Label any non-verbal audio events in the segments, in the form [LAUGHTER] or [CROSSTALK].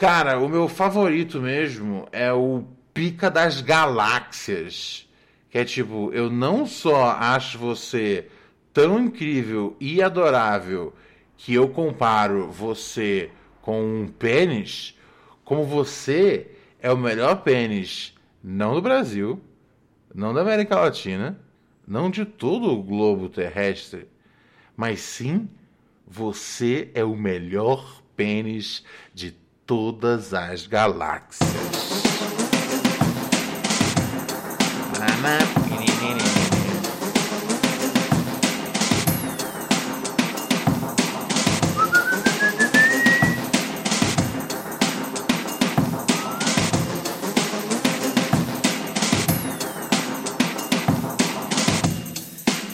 Cara, o meu favorito mesmo é o Pica das Galáxias. Que é tipo, eu não só acho você tão incrível e adorável que eu comparo você com um pênis, como você é o melhor pênis, não do Brasil, não da América Latina, não de todo o globo terrestre, mas sim você é o melhor pênis de todas as galáxias.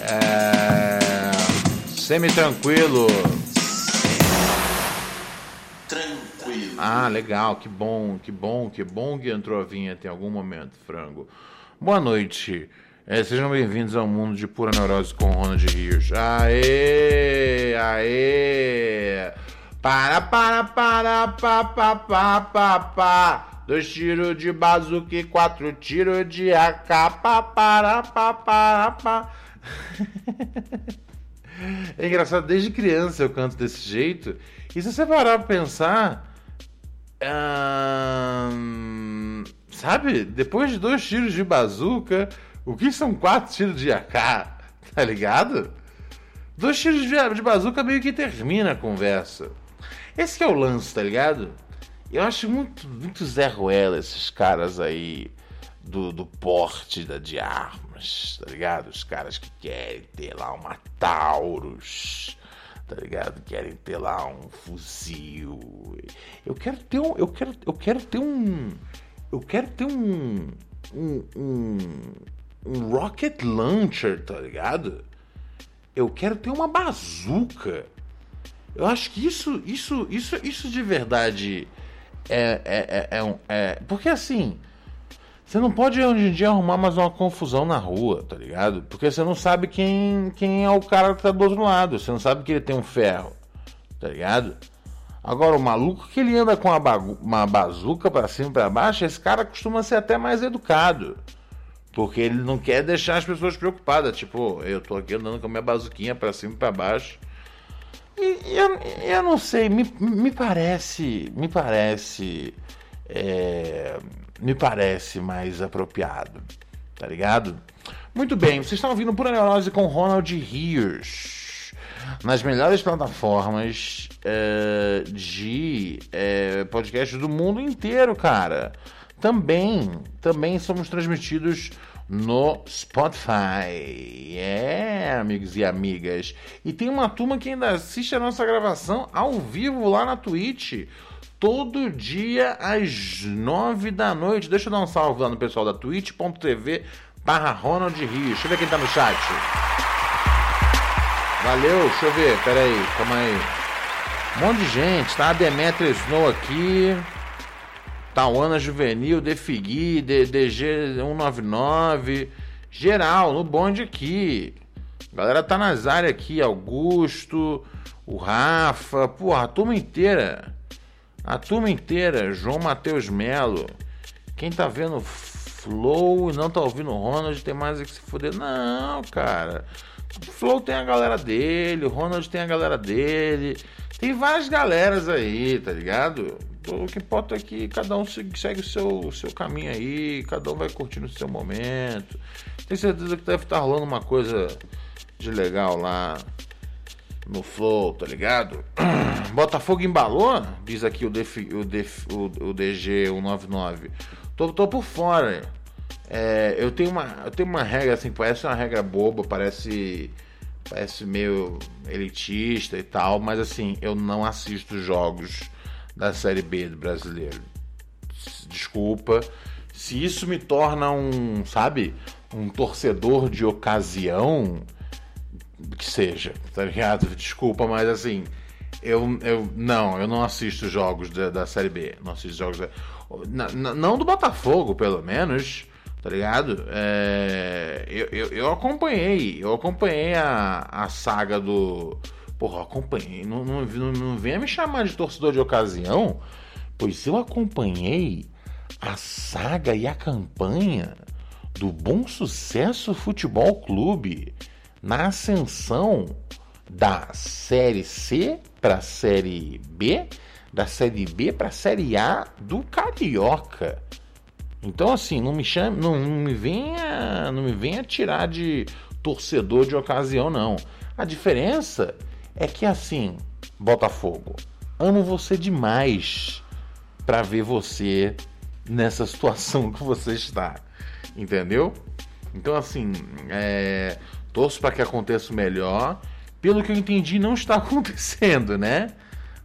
É... Semi-tranquilo. Ah, legal, que bom, que bom, que bom que entrou a vinheta em algum momento, frango. Boa noite, é, sejam bem-vindos ao mundo de pura neurose com Ronald Rios. Aê, aê, para, para, para, pa, pa, pa, pa, pa. Dois tiros de bazuca e quatro tiros de AK, pa, para, pa, para, pa. [LAUGHS] É engraçado, desde criança eu canto desse jeito. E se você parar pra pensar. Ahn, sabe? Depois de dois tiros de bazuca, o que são quatro tiros de AK? [LAUGHS] Tá ligado? Dois tiros de, de bazuca meio que termina a conversa. Esse é o lance, tá ligado? Eu acho muito, muito Zé Ruela esses caras aí do, do porte da, de armas, tá ligado? Os caras que querem ter lá uma Taurus, tá ligado? Querem ter lá um fuzil. Eu quero ter um. Eu quero, eu quero ter um. Eu quero ter um. Um, um, um rocket launcher, tá ligado? Eu quero ter uma bazuca. Eu acho que isso, isso, isso, isso de verdade é, é, é, é um. É, porque assim. Você não pode hoje em dia arrumar mais uma confusão na rua, tá ligado? Porque você não sabe quem, quem é o cara que tá do outro lado. Você não sabe que ele tem um ferro, tá ligado? Agora, o maluco que ele anda com uma, uma bazuca pra cima e pra baixo, esse cara costuma ser até mais educado. Porque ele não quer deixar as pessoas preocupadas. Tipo, eu tô aqui andando com a minha bazuquinha pra cima e pra baixo. E, e eu, eu não sei, me, me parece. Me parece. é, me parece mais apropriado. Tá ligado? Muito bem, vocês estão ouvindo Pura Neurose com Ronald Hirsch. Nas melhores plataformas é, de é, podcast do mundo inteiro, cara. Também, também somos transmitidos no Spotify. É, amigos e amigas. E tem uma turma que ainda assiste a nossa gravação ao vivo lá na Twitch. Todo dia às nove da noite. Deixa eu dar um salve lá no pessoal da twitch.tv barra Ronald Rios. Deixa eu ver quem tá no chat. Valeu, deixa eu ver, pera aí, calma aí. Um monte de gente, tá? Demetria Snow aqui. Tauana Juvenil, Defigui, DG199. Geral, no bonde aqui. Galera tá nas áreas aqui. Augusto, o Rafa. Porra, a turma inteira. A turma inteira. João Matheus Melo. Quem tá vendo Flow e não tá ouvindo Ronald tem mais é que se fuder. Não, cara. Flow tem a galera dele, Ronald tem a galera dele. Tem várias galeras aí, tá ligado? O que importa é que cada um segue o seu, seu caminho aí, cada um vai curtindo o seu momento. Tenho certeza que deve estar rolando uma coisa de legal lá no Flow, tá ligado? [CLEARS THROAT] Botafogo embalou? Diz aqui o, DF, o, DF, o, o DG199. Tô, tô por fora. É, eu, tenho uma, eu tenho uma regra assim, parece uma regra boba, parece, parece meio elitista e tal, mas assim, eu não assisto jogos da Série B do brasileiro. desculpa. Se isso me torna um, sabe, um torcedor de ocasião, que seja, tá ligado? Desculpa, mas assim, eu, eu não, eu não assisto jogos da, da Série B. Não assisto jogos da, na, não do Botafogo, pelo menos, tá ligado? É, eu, eu, eu, acompanhei, eu acompanhei a, a saga do. Porra, acompanhei. Não, não, não, não venha me chamar de torcedor de ocasião, pois eu acompanhei a saga e a campanha do Bom Sucesso Futebol Clube na ascensão da Série C para a Série B, da Série B para a Série A do Carioca. Então assim, não me chame, não, não, me venha, não me venha tirar de torcedor de ocasião não. A diferença é que assim, Botafogo, amo você demais para ver você nessa situação [LAUGHS] que você está, entendeu? Então assim, é, torço para que aconteça o melhor. Pelo que eu entendi, não está [LAUGHS] acontecendo, né?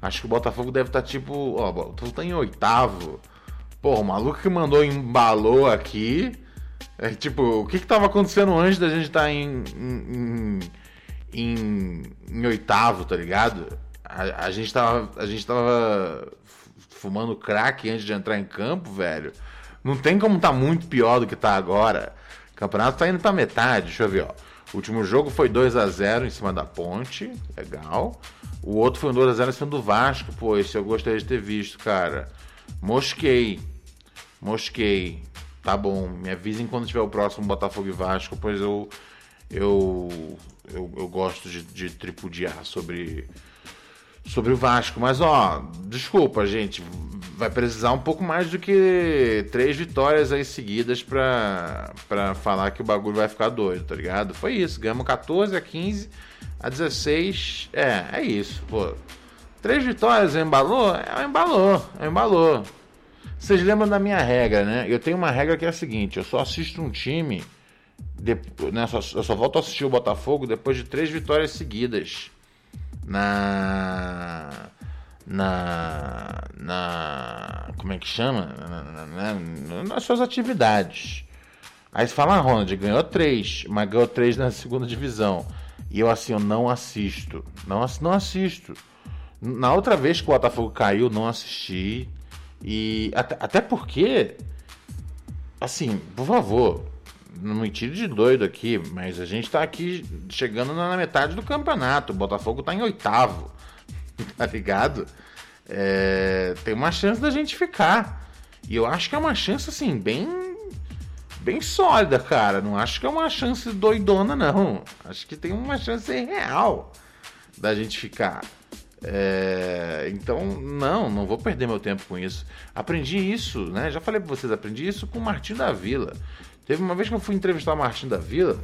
Acho que o Botafogo deve estar tá, tipo, ó, o Botafogo tá em oitavo. Pô, o maluco que mandou embalou aqui. É tipo, o que que tava acontecendo antes da gente estar tá em, em, em, em, oitavo, tá ligado? A, a, gente tava, a gente tava fumando crack antes de entrar em campo, velho. Não tem como tá muito pior do que tá agora. O campeonato tá indo pra metade, deixa eu ver, ó. O último jogo foi 2 a 0 em cima da Ponte, legal. O outro foi um 2 a 0 em cima do Vasco, pô, esse eu gostaria de ter visto, cara. Mosquei. Mosquei. Tá bom, me avisem quando tiver o próximo Botafogo e Vasco, pois eu eu eu, eu gosto de, de tripudiar sobre sobre o Vasco. Mas ó, desculpa, gente, vai precisar um pouco mais do que três vitórias aí seguidas pra, pra falar que o bagulho vai ficar doido, tá ligado? Foi isso, ganhamos 14 a 15 a 16. É, é isso, pô. Três vitórias, embalou? É, embalou, é, embalou. Vocês lembram da minha regra, né? Eu tenho uma regra que é a seguinte: eu só assisto um time, de, né, só, eu só volto a assistir o Botafogo depois de três vitórias seguidas na na na como é que chama? Na, na, nas suas atividades. Aí você fala ah, Ronald ganhou três mas ganhou três na segunda divisão. E eu assim eu não assisto não não assisto. Na outra vez que o Botafogo caiu não assisti. E até, até porque assim por favor não me tire de doido aqui, mas a gente tá aqui chegando na metade do campeonato. O Botafogo tá em oitavo, [LAUGHS] tá ligado? É, tem uma chance da gente ficar. E eu acho que é uma chance, assim, bem. Bem sólida, cara. Não acho que é uma chance doidona, não. Acho que tem uma chance real da gente ficar. É, então, não, não vou perder meu tempo com isso. Aprendi isso, né? Já falei pra vocês, aprendi isso com o Martim da Vila. Teve uma vez que eu fui entrevistar o Martin da Vila,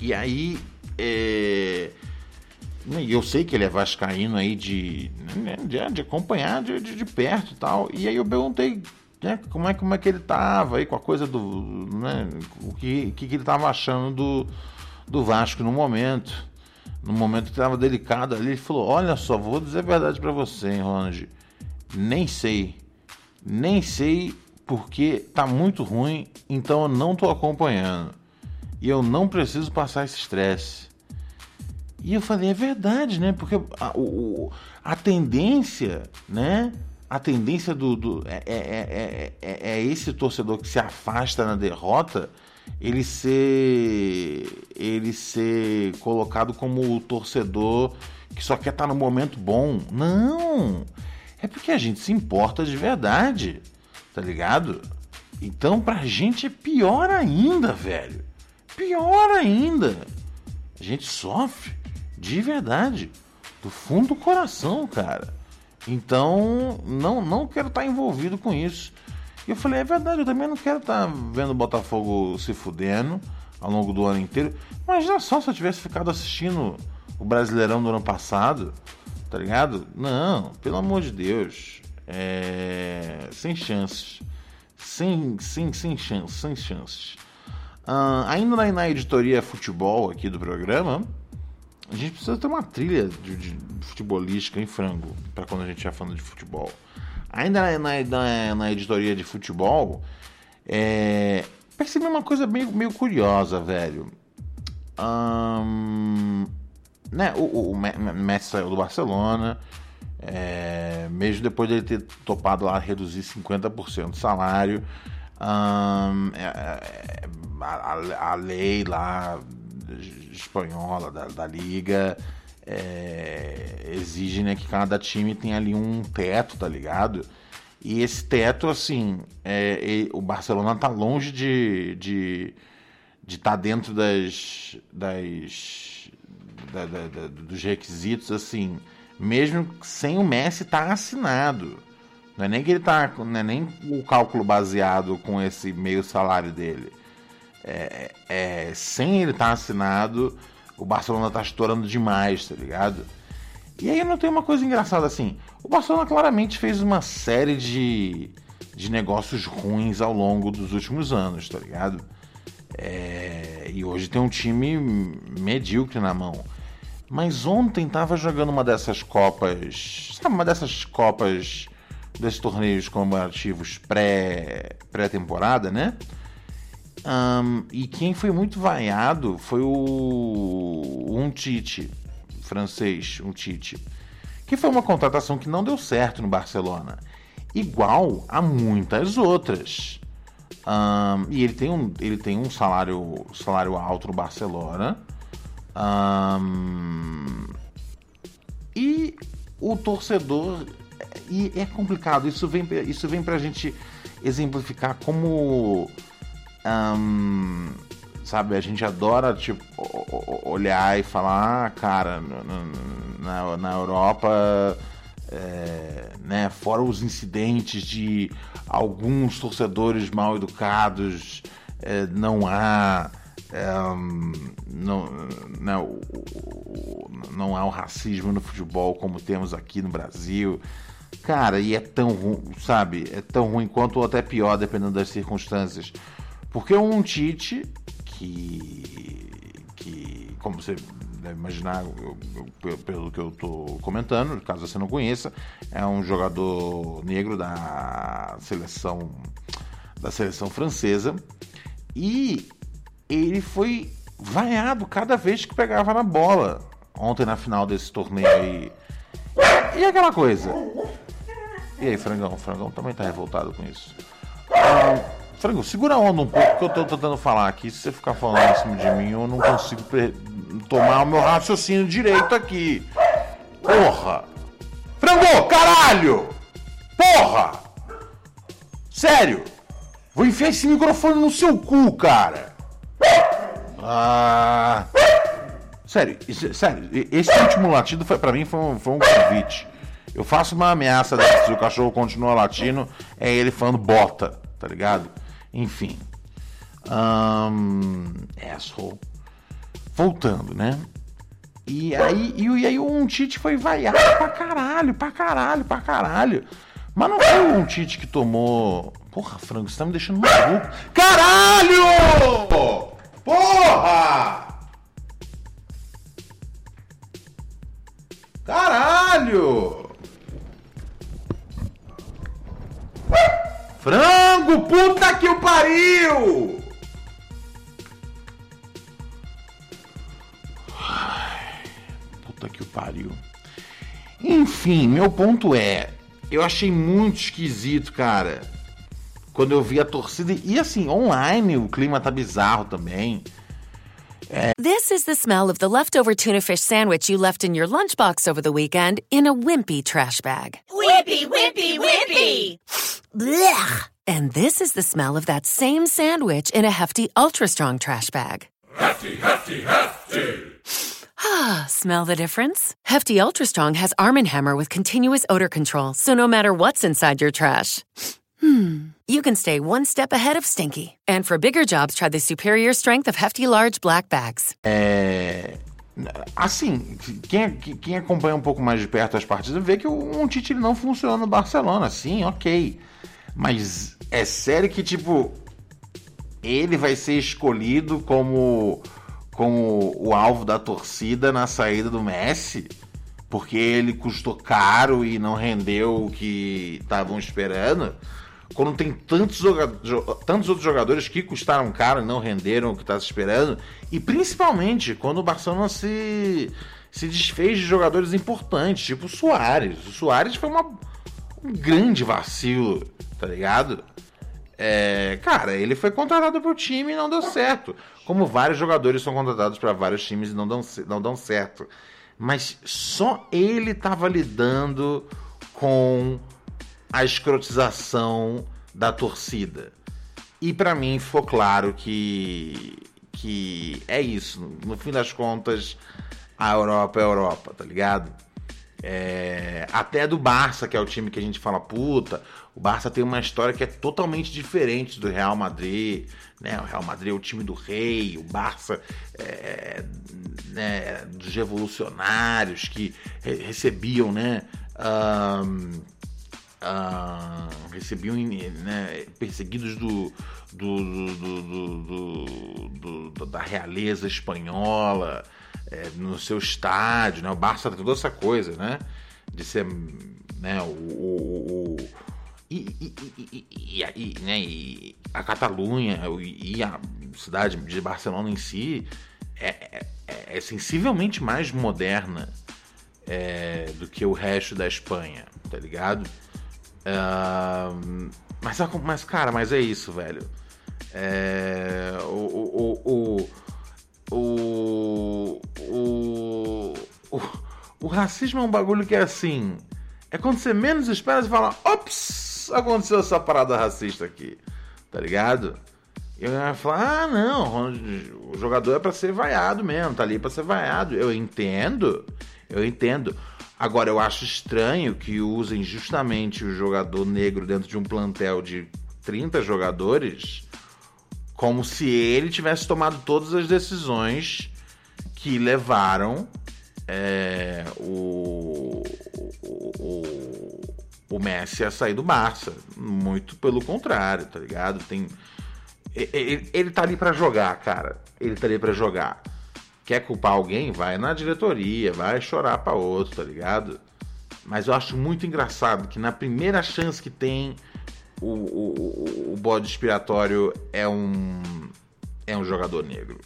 e aí. É... E eu sei que ele é vascaíno aí de, né, de, de acompanhar de, de, de, perto e tal. E aí eu perguntei né, como, é, como é que ele tava aí com a coisa do. Né, o que, que, ele tava achando do, do Vasco no momento. No momento que estava delicado ali, ele falou: Olha só, vou dizer a verdade para você, hein, Ronald. Nem sei. Nem sei porque tá muito ruim, então eu não tô acompanhando. E eu não preciso passar esse estresse. E eu falei, é verdade, né? Porque a, o, a tendência, né? A tendência do. do é, é, é, é, esse torcedor que se afasta na derrota, ele ser. ele ser colocado como o torcedor que só quer estar no momento bom. Não! É porque a gente se importa de verdade tá ligado? Então pra gente é pior ainda, velho. Pior ainda. A gente sofre de verdade, do fundo do coração, cara. Então, não não quero estar tá envolvido com isso. E eu falei, é verdade, eu também não quero estar tá vendo o Botafogo se fudendo ao longo do ano inteiro. Imagina só se eu tivesse ficado assistindo o Brasileirão do ano passado, tá ligado? Não, pelo amor de Deus. É, sem chances. Sem, sem, sem chances. Sem chances. Uh, ainda na, na, editoria futebol aqui do programa, a gente precisa ter uma trilha de, de futebolística em frango para quando a gente estiver falando de futebol. ainda na, na, na editoria de futebol, é, percebi uma coisa meio, meio curiosa, velho. Um, né, o, o Messi saiu do Barcelona, é, mesmo depois dele ter topado lá reduzir 50% do salário. Um, é, a, a, lei lá espanhola da, da liga é, exige né, que cada time tenha ali um teto, tá ligado? E esse teto, assim, é, o Barcelona tá longe de de de estar tá dentro das, das da, da, da, dos requisitos, assim, mesmo sem o Messi estar tá assinado. Não é nem que ele tá. Não é nem o cálculo baseado com esse meio salário dele. É, é sem ele estar tá assinado, o Barcelona tá estourando demais, tá ligado? E aí não tem uma coisa engraçada assim. O Barcelona claramente fez uma série de, de negócios ruins ao longo dos últimos anos, tá ligado? É, e hoje tem um time medíocre na mão. Mas ontem tava jogando uma dessas copas. Sabe, uma dessas copas desses torneios comemorativos pré-temporada, pré né? Um, e quem foi muito vaiado foi o um Tite, francês, um Tite, que foi uma contratação que não deu certo no Barcelona, igual a muitas outras. Um, e ele tem um, ele tem um salário, salário alto no Barcelona. Um, e o torcedor e é complicado. Isso vem, isso vem pra gente exemplificar como. Um, sabe, a gente adora tipo, olhar e falar, ah, cara, na, na Europa, é, né, fora os incidentes de alguns torcedores mal educados, é, não há. É, não, não, não há o racismo no futebol como temos aqui no Brasil. Cara, e é tão ruim, sabe? É tão ruim quanto ou até pior, dependendo das circunstâncias. Porque um Tite, que. que como você deve imaginar, eu, eu, pelo que eu tô comentando, caso você não conheça, é um jogador negro da seleção da seleção francesa e ele foi vaiado cada vez que pegava na bola ontem na final desse torneio aí. E aquela coisa, e aí, Frangão? Frangão também tá revoltado com isso. Ah, Frangão, segura a onda um pouco que eu tô tentando falar aqui. Se você ficar falando em cima de mim, eu não consigo tomar o meu raciocínio direito aqui. Porra! Frangô, caralho! Porra! Sério! Vou enfiar esse microfone no seu cu, cara! Ah. Sério, sério, esse último latido foi, pra mim foi um, foi um convite. Eu faço uma ameaça se o cachorro continua latindo, é ele falando bota, tá ligado? Enfim. Um, asshole. Voltando, né? E aí, e, e aí o Tite foi vaiado pra caralho, pra caralho, pra caralho. Mas não foi um Tite que tomou. Porra, Franco, você tá me deixando maluco. Caralho! Porra! Caralho! Frango, puta que o pariu! puta que o pariu. Enfim, meu ponto é, eu achei muito esquisito, cara. Quando eu vi a torcida e assim, online o clima tá bizarro também. É... This is the smell of the leftover tuna fish sandwich you left in your lunchbox over the weekend in a wimpy trash bag. Wimpy, wimpy, wimpy! Blech! And this is the smell of that same sandwich in a hefty, ultra strong trash bag. Hefty, hefty, hefty! Ah, [SIGHS] smell the difference? Hefty Ultra Strong has Arm & Hammer with continuous odor control, so no matter what's inside your trash, [SNIFFS] hmm, you can stay one step ahead of stinky. And for bigger jobs, try the superior strength of Hefty Large Black Bags. É... Assim, quem, quem acompanha um pouco mais de perto as partidas vê que o um Tite não funciona no Barcelona. Sim, ok. Mas é sério que, tipo, ele vai ser escolhido como, como o alvo da torcida na saída do Messi? porque ele custou caro e não rendeu o que estavam esperando. Quando tem tantos, tantos outros jogadores que custaram caro e não renderam o que estava esperando. E principalmente quando o Barcelona se, se desfez de jogadores importantes, tipo o Soares. O Soares foi uma, um grande vacilo, tá ligado? É, cara, ele foi contratado pro time e não deu certo. Como vários jogadores são contratados para vários times e não dão, não dão certo. Mas só ele estava lidando com a escrotização da torcida. E para mim ficou claro que que é isso. No fim das contas, a Europa é a Europa, tá ligado? É, até do Barça, que é o time que a gente fala, puta, o Barça tem uma história que é totalmente diferente do Real Madrid. Né? O Real Madrid é o time do rei, o Barça é, né, dos revolucionários que re recebiam, né? Um, recebiam né, perseguidos do, do, do, do, da realeza espanhola é, no seu estádio, né? O Barça tem toda essa coisa, né? De ser né, o, o, o e, e, e, e, né, e a Catalunha e a cidade de Barcelona em si é, é, é sensivelmente mais moderna é, do que o resto da Espanha, tá ligado? Uh, mas, mas, cara, mas é isso, velho. É, o, o, o, o, o, o, racismo é um bagulho que é assim. É quando você menos espera, você fala, ops, aconteceu essa parada racista aqui. Tá ligado? E eu ia falar, ah, não, o jogador é para ser vaiado mesmo, tá ali para ser vaiado. Eu entendo, eu entendo. Agora, eu acho estranho que usem justamente o jogador negro dentro de um plantel de 30 jogadores como se ele tivesse tomado todas as decisões que levaram é, o, o, o, Messi a sair do Barça. Muito pelo contrário, tá ligado? Tem, ele, ele tá ali para jogar, cara. Ele tá ali para jogar. Quer culpar alguém? Vai na diretoria, vai chorar para outro, tá ligado? Mas eu acho muito engraçado que na primeira chance que tem, o, o, o bode expiratório é um, é um jogador negro.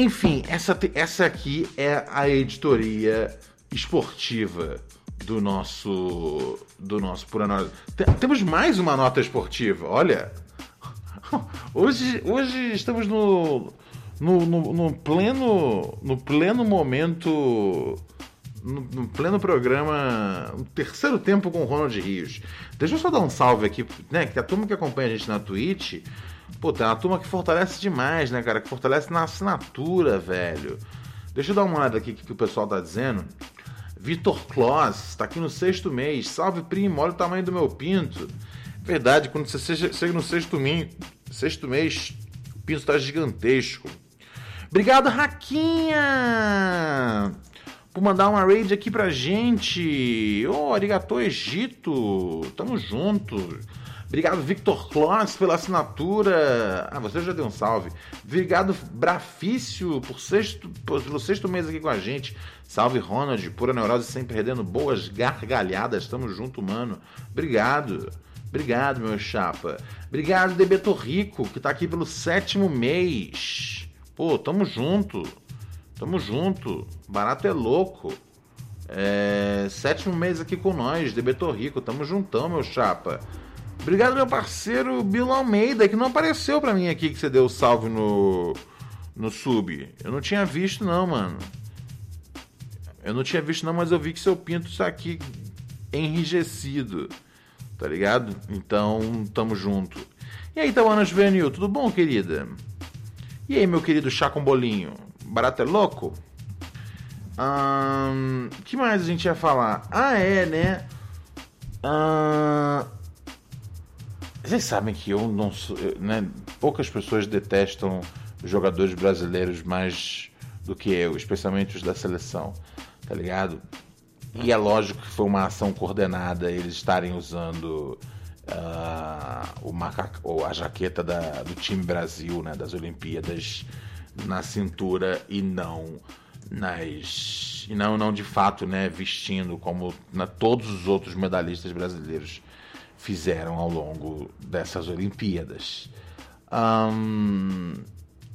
Enfim, essa, essa aqui é a editoria esportiva do nosso do nosso por. Temos mais uma nota esportiva. Olha, hoje hoje estamos no no, no, no pleno no pleno momento no, no, pleno programa, no terceiro tempo com o Ronald Rios. Deixa eu só dar um salve aqui, né? Que a turma que acompanha a gente na Twitch, pô, tem uma turma que fortalece demais, né, cara? Que fortalece na assinatura, velho. Deixa eu dar uma olhada aqui que, que o pessoal tá dizendo. Vitor Kloss, tá aqui no sexto mês. Salve, primo, olha o tamanho do meu pinto. Verdade, quando você chega no sexto, mês, sexto mês, o pinto tá gigantesco. Obrigado, Raquinha! por mandar uma raid aqui pra gente. Ô, oh, Egito, tamo junto. Obrigado, Victor Kloss, pela assinatura. Ah, você já deu um salve. Obrigado, Brafício, por sexto, pelo sexto mês aqui com a gente. Salve, Ronald, pura neurose sempre perdendo boas gargalhadas. Tamo junto, mano. Obrigado. Obrigado, meu chapa. Obrigado, Debeto Rico, que tá aqui pelo sétimo mês. Pô, tamo junto. Tamo junto. Barato é louco. É... Sétimo mês aqui com nós, Debetor Rico. Tamo juntão, meu chapa. Obrigado, meu parceiro Bill Almeida, que não apareceu pra mim aqui que você deu salve no, no sub. Eu não tinha visto, não, mano. Eu não tinha visto, não, mas eu vi que seu pinto está aqui enrijecido. Tá ligado? Então, tamo junto. E aí, Tawana Juvenil, tudo bom, querida? E aí, meu querido chá com bolinho? Barato é louco? O que mais a gente ia falar? Ah, é, né? Vocês sabem que eu não sou. Né? Poucas pessoas detestam jogadores brasileiros mais do que eu, especialmente os da seleção, tá ligado? E é lógico que foi uma ação coordenada eles estarem usando uh, o macaco, a jaqueta da, do time Brasil, né, das Olimpíadas na cintura e não nas e não não de fato, né, vestindo como na, todos os outros medalhistas brasileiros fizeram ao longo dessas Olimpíadas. Um,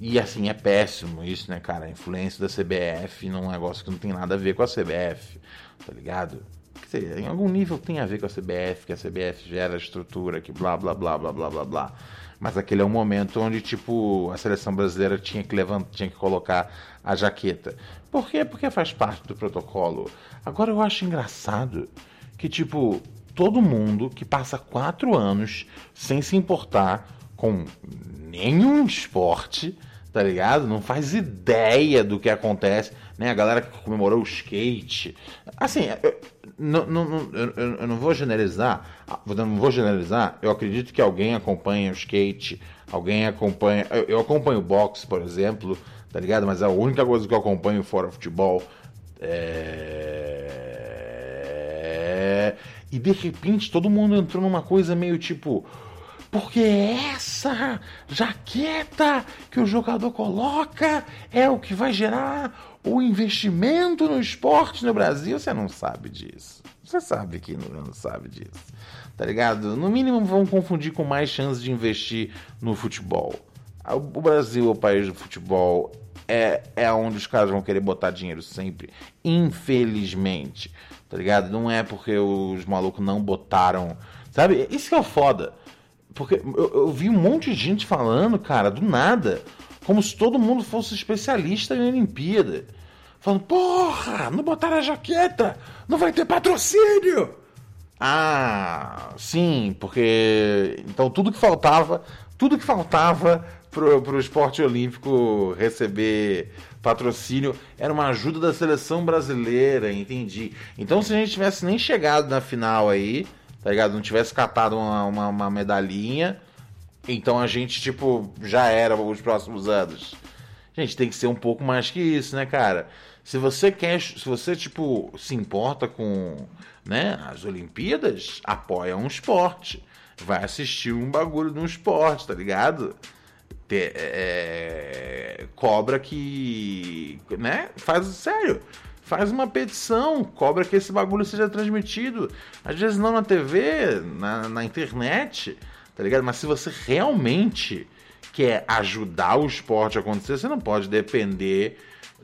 e assim, é péssimo isso, né, cara? A influência da CBF num negócio que não tem nada a ver com a CBF, tá ligado? Quer dizer, em algum nível tem a ver com a CBF, que a CBF gera estrutura, que blá blá blá blá blá blá blá. Mas aquele é um momento onde, tipo, a seleção brasileira tinha que levantar, tinha que colocar a jaqueta. Por quê? Porque faz parte do protocolo. Agora eu acho engraçado que, tipo, todo mundo que passa quatro anos sem se importar com nenhum esporte, tá ligado? Não faz ideia do que acontece, né? A galera que comemorou o skate. Assim, eu, não, eu, eu, não vou generalizar, não vou generalizar, eu acredito que alguém acompanha o skate, alguém acompanha. Eu, eu acompanho o boxe, por exemplo, tá ligado? Mas a única coisa que eu acompanho fora futebol é. E de repente todo mundo entrou numa coisa meio tipo porque essa jaqueta que o jogador coloca é o que vai gerar o investimento no esporte no Brasil. Você não sabe disso. Você sabe que não, sabe disso. Tá ligado? No mínimo vão confundir com mais chances de investir no futebol. O Brasil é o país do futebol. É, é onde os caras vão querer botar dinheiro sempre. Infelizmente. Tá ligado? Não é porque os malucos não botaram. Sabe? Isso que é foda. Porque eu, eu, vi um monte de gente falando, cara, do nada, como se todo mundo fosse especialista em Olimpíada. Falando, porra, não botaram a jaqueta, não vai ter patrocínio. Ah, sim, porque então tudo que faltava, tudo que faltava pro, pro esporte olímpico receber patrocínio era uma ajuda da seleção brasileira, entendi. Então se a gente tivesse nem chegado na final aí, tá ligado? Não tivesse catado uma, uma, uma medalhinha, então a gente, tipo, já era os próximos anos. Gente, tem que ser um pouco mais que isso, né, cara? Se você quer, se você, tipo, se importa com, né, as Olimpíadas, apoia um esporte. Vai assistir um bagulho de um esporte, tá ligado? Te, é, cobra que, né, faz, sério, faz uma petição, cobra que esse bagulho seja transmitido. Às vezes não na TV, na, na internet, tá ligado? Mas se você realmente quer ajudar o esporte a acontecer, você não pode depender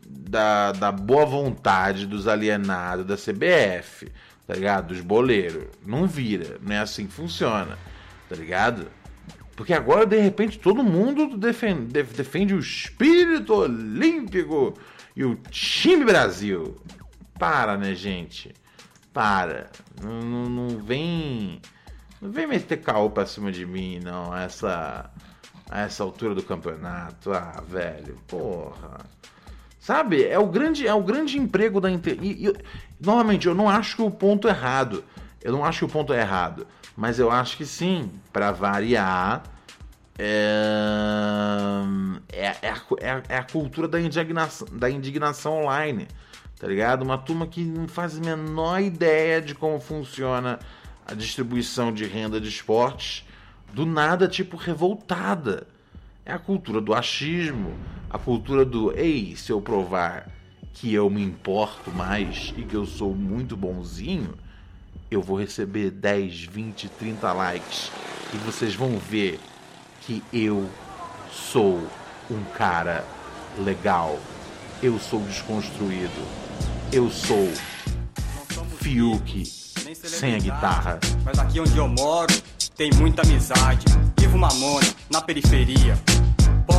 da, da boa vontade dos alienados da CBF, tá ligado? Dos boleiros. Não vira, não é assim que funciona, tá ligado? Porque agora, de repente, todo mundo defende, defende o espírito olímpico e o time Brasil. Para, né, gente? Para. Não, não, não vem. Não vem meter caô pra cima de mim, não. Essa. A essa altura do campeonato. Ah, velho. Porra. Sabe? É o grande, é o grande emprego da inter... E, novamente, eu não acho que o ponto é errado. Eu não acho que o ponto é errado. Mas eu acho que sim, para variar, é, é, é, a, é, a, cultura da indignação, da indignação online, tá ligado? Uma turma que não faz a menor ideia de como funciona a distribuição de renda de esportes, do nada, tipo, revoltada. É a cultura do achismo, a cultura do ei, se eu provar que eu me importo mais e que eu sou muito bonzinho, eu vou receber 10, 20, 30 likes e vocês vão ver que eu sou um cara legal. Eu sou desconstruído. Eu sou Fiuk sem a guitarra. Mas aqui onde eu moro tem muita amizade. Vivo Mamona na periferia.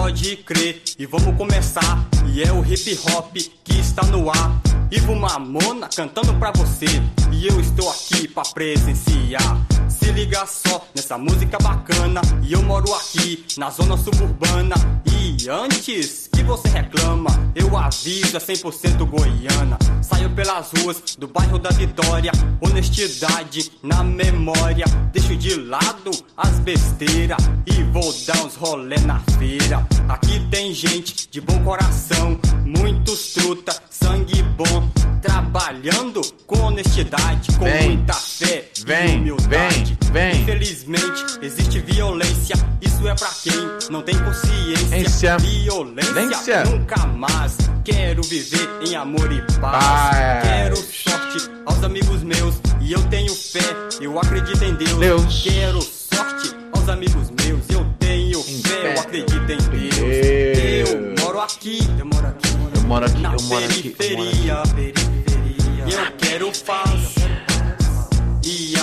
Pode crer e vamos começar. E é o hip hop que está no ar. Ivo Mamona cantando pra você. E eu estou aqui pra presenciar. Se liga só nessa música bacana. E eu moro aqui na zona suburbana. E antes que você reclama, eu aviso é 100% goiana. Saio pelas ruas do bairro da Vitória. Honestidade na memória. Deixo de lado as besteiras. E vou dar uns rolê na feira. Aqui tem gente de bom coração. Muitos truta, sangue bom. Trabalhando com honestidade, com Vem. muita fé Vem, humildade. vem, vem. Infelizmente, existe violência. Isso é pra quem não tem consciência. Ência. Violência Lência. nunca mais. Quero viver em amor e paz. Paz. Quero sorte aos amigos meus. E eu tenho fé, eu acredito em Deus. Deus. Quero sorte aos amigos meus. Eu tenho fé, fé. eu acredito em Deus. Deus. Eu moro aqui, eu moro aqui. Eu moro aqui, Na eu moro aqui, eu moro periferia, periferia. Eu quero paz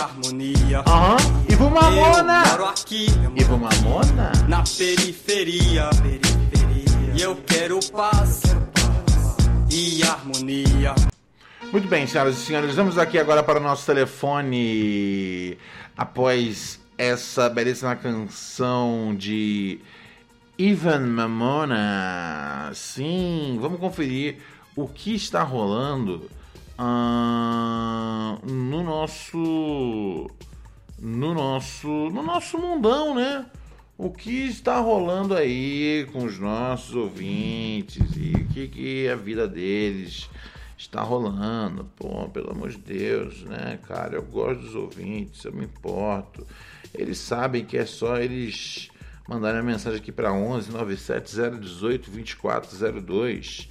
harmonia. Aham. Ivo Eu Mamona! moro aqui, eu Ivo. Mamona? Na periferia, periferia. E eu quero paz e harmonia. Muito bem, senhoras e senhores, vamos aqui agora para o nosso telefone após essa belíssima canção de Ivan Mamona. Sim, vamos conferir o que está rolando ah, no nosso no nosso no nosso mundão, né? O que está rolando aí com os nossos ouvintes e o que, que a vida deles está rolando. Pô, pelo amor de Deus, né, cara? Eu gosto dos ouvintes, eu me importo. Eles sabem que é só eles mandarem a mensagem aqui para 11 97 018 2402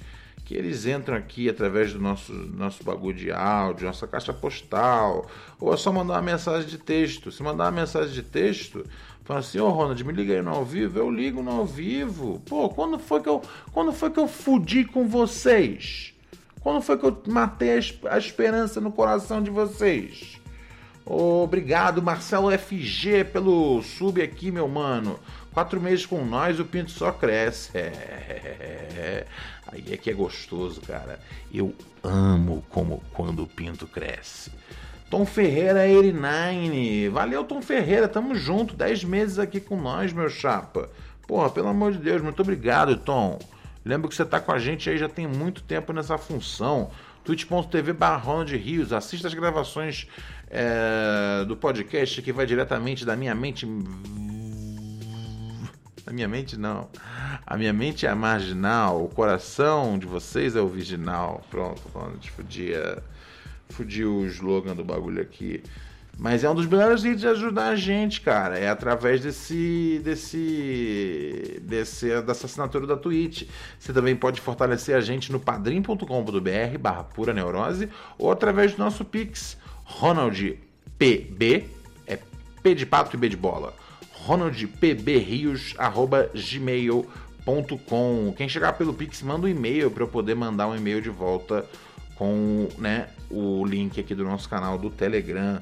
que eles entram aqui através do nosso, nosso bagulho de áudio, nossa caixa postal, ou é só mandar uma mensagem de texto. Se mandar uma mensagem de texto, fala assim, ô Ronald, me liga aí no ao vivo, eu ligo no ao vivo. Pô, quando foi que eu, quando foi que eu fudi com vocês? Quando foi que eu matei a esperança no coração de vocês? Obrigado, Marcelo FG, pelo sub aqui, meu mano. Quatro meses com nós, o pinto só cresce. É. [LAUGHS] Aí é que é gostoso, cara. Eu amo como quando o pinto cresce. Tom Ferreira 89. Valeu, Tom Ferreira. Tamo junto. Dez meses aqui com nós, meu chapa. Porra, pelo amor de Deus, muito obrigado, Tom. Lembro que você tá com a gente aí já tem muito tempo nessa função. twitch.tv barra Ronald Rios. Assista as gravações é, do podcast que vai diretamente da minha mente. A minha mente não. A minha mente é a marginal. O coração de vocês é o virginal. Pronto, Ronald. Fudia, fudi o slogan do bagulho aqui. Mas é um dos melhores jeitos de ajudar a gente, cara. É através desse. desse. desse dessa assinatura da Twitch. Você também pode fortalecer a gente no padrim.com.br barra pura neurose ou através do nosso Pix, Ronald PB, é P de pato e B de bola. ronaldpbrios@gmail.com. Quem chegar pelo Pix manda um e-mail para eu poder mandar um e-mail de volta com, né, o link aqui do nosso canal do Telegram.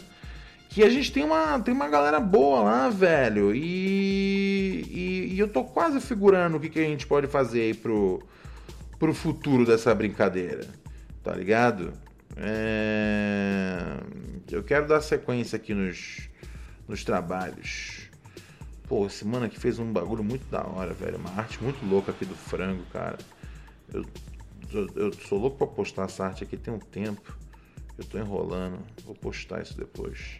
Que a gente tem uma, tem uma galera boa lá, velho. E, e, e eu tô quase figurando o que, que a gente pode fazer aí pro, pro futuro dessa brincadeira. Tá ligado? É, Eu quero dar sequência aqui nos, nos trabalhos. Pô, esse mano aqui fez um bagulho muito da hora, velho. Uma arte muito louca aqui do frango, cara. Eu, eu, eu sou louco pra postar essa arte aqui tem um tempo. Eu tô enrolando. Vou postar isso depois.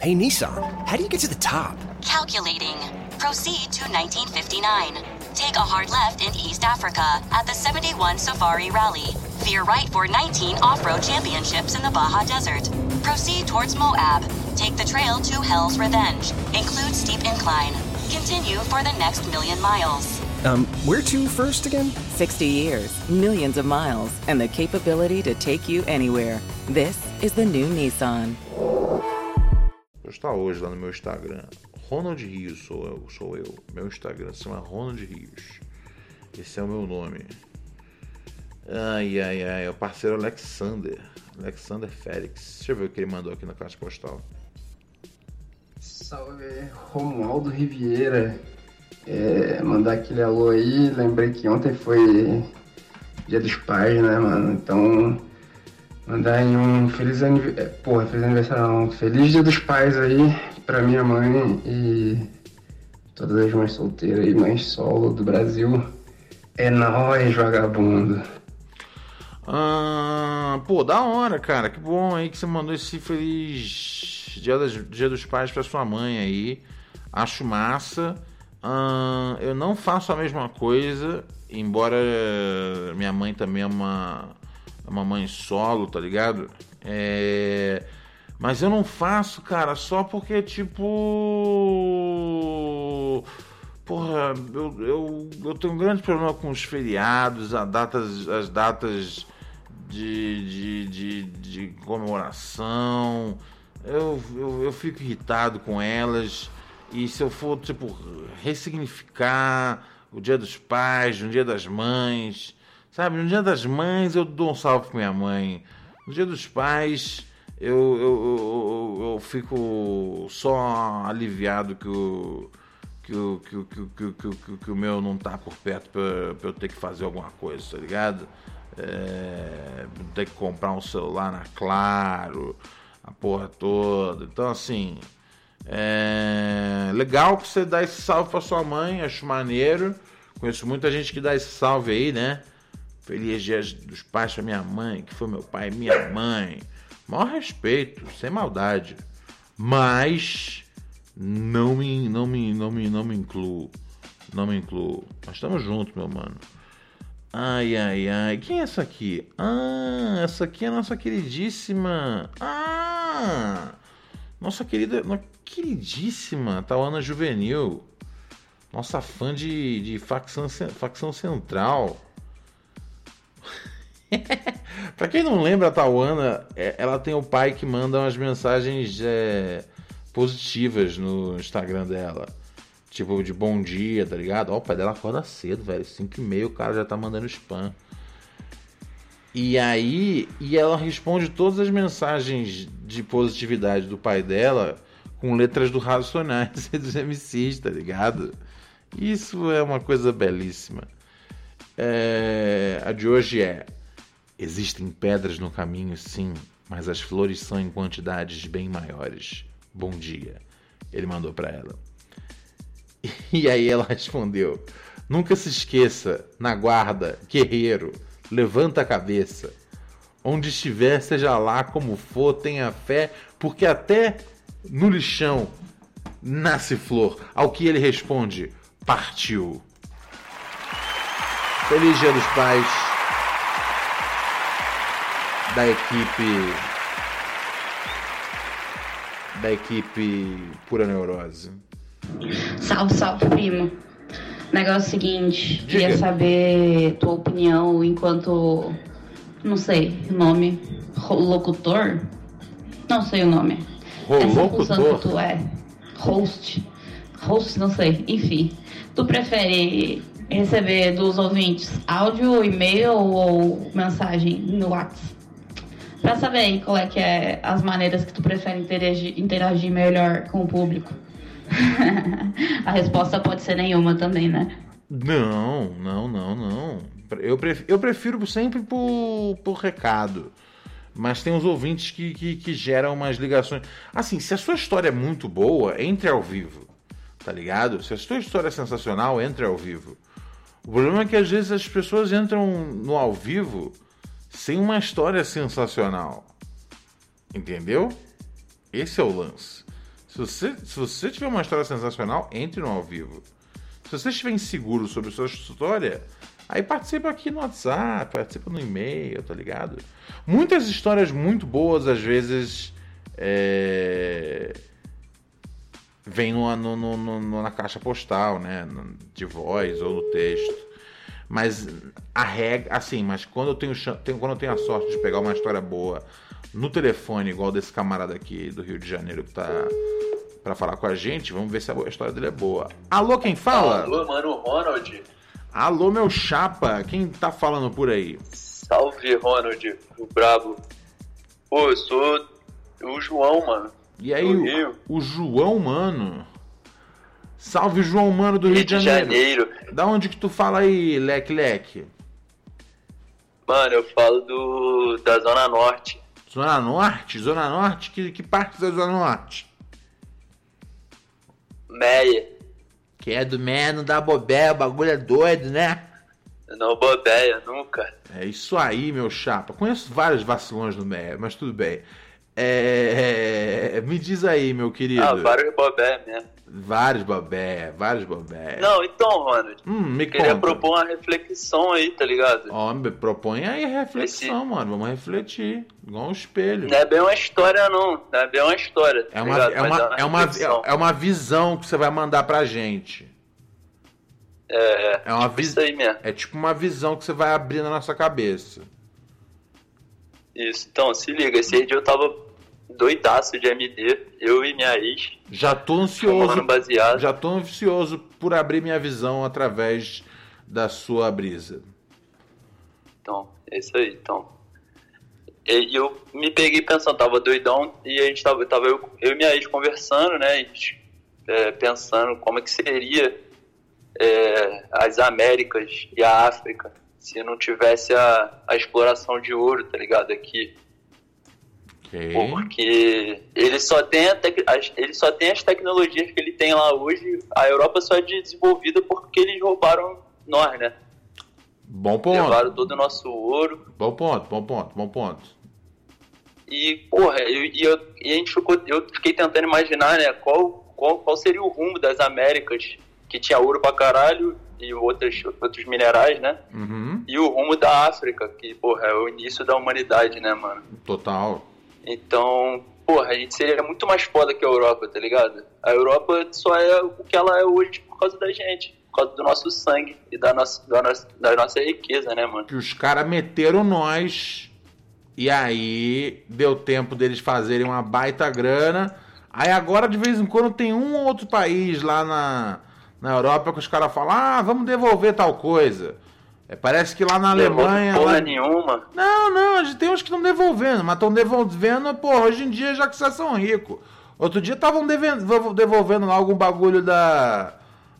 Hey Nissan, how do you get to the top? Calculating. Proceed to 1959. Take a hard left in East Africa at the 71 Safari Rally. Veer right for 19 off road championships in the Baja Desert. Proceed towards Moab. Take the trail to Hell's Revenge. Include steep incline. Continue for the next million miles. Um, where to first again? 60 years, millions of miles, and the capability to take you anywhere. This is the new Nissan. Vou estar hoje lá no meu Instagram. Ronald Rios sou eu, sou eu. Meu Instagram se chama Ronald Rios. Esse é o meu nome. Ai, ai, ai. É o parceiro Alexander. Alexander Félix. Deixa eu ver o que ele mandou aqui na caixa postal. Salve, Romualdo Riviera. É, mandar aquele alô aí. Lembrei que ontem foi Dia dos Pais, né, mano? Então, mandar aí um feliz aniversário. Porra, feliz aniversário não. Feliz Dia dos Pais aí pra minha mãe e todas as mães solteiras e mães solo do Brasil. É nóis, vagabundo. Ah, pô, da hora, cara. Que bom aí que você mandou esse feliz Dia, das, Dia dos Pais pra sua mãe aí. Acho massa. Ah, eu não faço a mesma coisa, embora minha mãe também é uma, é uma mãe solo, tá ligado? É, mas eu não faço, cara, só porque, tipo. Porra, eu, eu, eu tenho um grande problema com os feriados, as datas, as datas de, de, de, de comemoração. Eu, eu, eu fico irritado com elas. E se eu for, tipo, ressignificar o dia dos pais, o dia das mães, sabe? No dia das mães eu dou um salve pra minha mãe. No dia dos pais eu, eu, eu, eu fico só aliviado que o, que o, que, o, que, o, que, o, que o meu não tá por perto pra, pra eu ter que fazer alguma coisa, tá ligado? É, ter que comprar um celular na Claro, a porra toda. Então, assim, é legal que você dá esse salve pra sua mãe, acho maneiro. Conheço muita gente que dá esse salve aí, né? Feliz dia dos pais pra minha mãe, que foi meu pai e minha mãe. Maior respeito, sem maldade. Mas não me, não me, não me, não me incluo. Não me incluo. Nós estamos juntos, meu mano. Ai, ai, ai. Quem é essa aqui? Ah, essa aqui é a nossa queridíssima. Ah! Nossa querida, nossa queridíssima Tawana Juvenil. Nossa fã de, de facção, facção central. [LAUGHS] pra quem não lembra, a Tawana, é, ela tem o pai que manda umas mensagens é, positivas no Instagram dela. Tipo, de bom dia, tá ligado? Ó, o pai dela acorda cedo, velho. 5 e meia o cara já tá mandando spam. E aí, e ela responde todas as mensagens de positividade do pai dela com letras do Racionais e [LAUGHS] dos MCs, tá ligado? Isso é uma coisa belíssima. É... A de hoje é: Existem pedras no caminho, sim, mas as flores são em quantidades bem maiores. Bom dia. Ele mandou para ela. [LAUGHS] E aí ela respondeu: Nunca se esqueça, na guarda, guerreiro levanta a cabeça. Onde estiver, seja lá como for, tenha fé, porque até no lixão nasce flor. Ao que ele responde: partiu. Feliz Dia dos Pais da equipe da equipe Pura Neurose. Salve, salve, primo. Negócio seguinte, Diga. queria saber tua opinião enquanto, não sei, o nome, locutor? Não sei o nome. Essa função que tu é, host, host, não sei, enfim. Tu prefere receber dos ouvintes áudio, e-mail ou mensagem no WhatsApp? Pra saber aí qual é que é as maneiras que tu prefere interagir, interagir melhor com o público. [LAUGHS] a resposta pode ser nenhuma também, né? Não, não, não, não. Eu prefiro, eu prefiro sempre por, por recado. Mas tem uns ouvintes que, que, que geram umas ligações. Assim, se a sua história é muito boa, entre ao vivo. Tá ligado? Se a sua história é sensacional, entre ao vivo. O problema é que às vezes as pessoas entram no ao vivo sem uma história sensacional. Entendeu? Esse é o lance. Se você, se você tiver uma história sensacional, entre no ao vivo. Se você estiver inseguro sobre sua história, aí participa aqui no WhatsApp, participa no e-mail, tá ligado? Muitas histórias muito boas, às vezes, é... vem no, no, no, na caixa postal, né? De voz ou no texto. Mas a regra, assim, mas quando eu tenho, quando eu tenho a sorte de pegar uma história boa no telefone, igual desse camarada aqui do Rio de Janeiro que tá para falar com a gente. Vamos ver se a história dele é boa. Alô, quem fala? Alô, mano, Ronald. Alô, meu chapa. Quem tá falando por aí? Salve, Ronald, o brabo. Pô, eu sou o João, mano. E aí, o, o, João, mano? Salve, João, mano, do Rio, Rio de Janeiro. Janeiro. Da onde que tu fala aí, leque, leque? Mano, eu falo do da Zona Norte. Zona Norte? Zona Norte? Que, que parte da Zona Norte? Meia. Que é do man, não dá bobé, o bagulho é doido, né? Não bobeia, nunca. É isso aí, meu chapa. Conheço vários vacilões no Meia, mas tudo bem. É, é, me diz aí, meu querido. Ah, vários bobé mesmo. Vários bobé, vários bobé. Não, então, Ronald. Hum, me queria conta. propor uma reflexão aí, tá ligado? Ó, me propõe aí reflexão, mano. Vamos refletir. Igual um espelho. Não é bem uma história, não. Não é bem uma história. tá É uma, é, uma, uma é, uma, é uma visão que você vai mandar pra gente. É, é, É uma tipo vis- isso aí mesmo. É tipo uma visão que você vai abrir na nossa cabeça. Isso, então, se liga, esse dia eu tava doidaço de MD, eu e minha ex, Já tô ansioso. baseado. Já tô ansioso por abrir minha visão através da sua brisa. Então, é isso aí, então. E eu me peguei pensando, tava doidão, e a gente tava, tava eu, eu e minha ex conversando, né, a gente, é, pensando como é que seria é, as Américas e a África se não tivesse a, a exploração de ouro, tá ligado, aqui. Ok. Porque ele só, tem a tec- as, ele só tem as tecnologias que ele tem lá hoje, a Europa só é desenvolvida porque eles roubaram nós, né? Bom ponto. Levaram todo o nosso ouro, Bom ponto, bom ponto, bom ponto. E, porra, eu, e, eu, e a gente ficou, eu fiquei tentando imaginar, né, qual, qual, qual seria o rumo das Américas, que tinha ouro pra caralho e outros, outros minerais, né? Uhum. E o rumo da África, que, porra, é o início da humanidade, né, mano? Total. Então, porra, a gente seria muito mais foda que a Europa, tá ligado? A Europa só é o que ela é hoje por causa da gente, por causa do nosso sangue e da nossa, da nossa, da nossa riqueza, né, mano? Que os caras meteram nós. E aí deu tempo deles fazerem uma baita grana. Aí agora de vez em quando tem um ou outro país lá na, na Europa que os caras falam: ah, vamos devolver tal coisa. É, parece que lá na Alemanha. Porra lá- nenhuma. Não, não, a gente tem uns que estão devolvendo, mas estão devolvendo, porra, hoje em dia já que vocês são ricos. Outro dia estavam devolvendo lá algum bagulho da.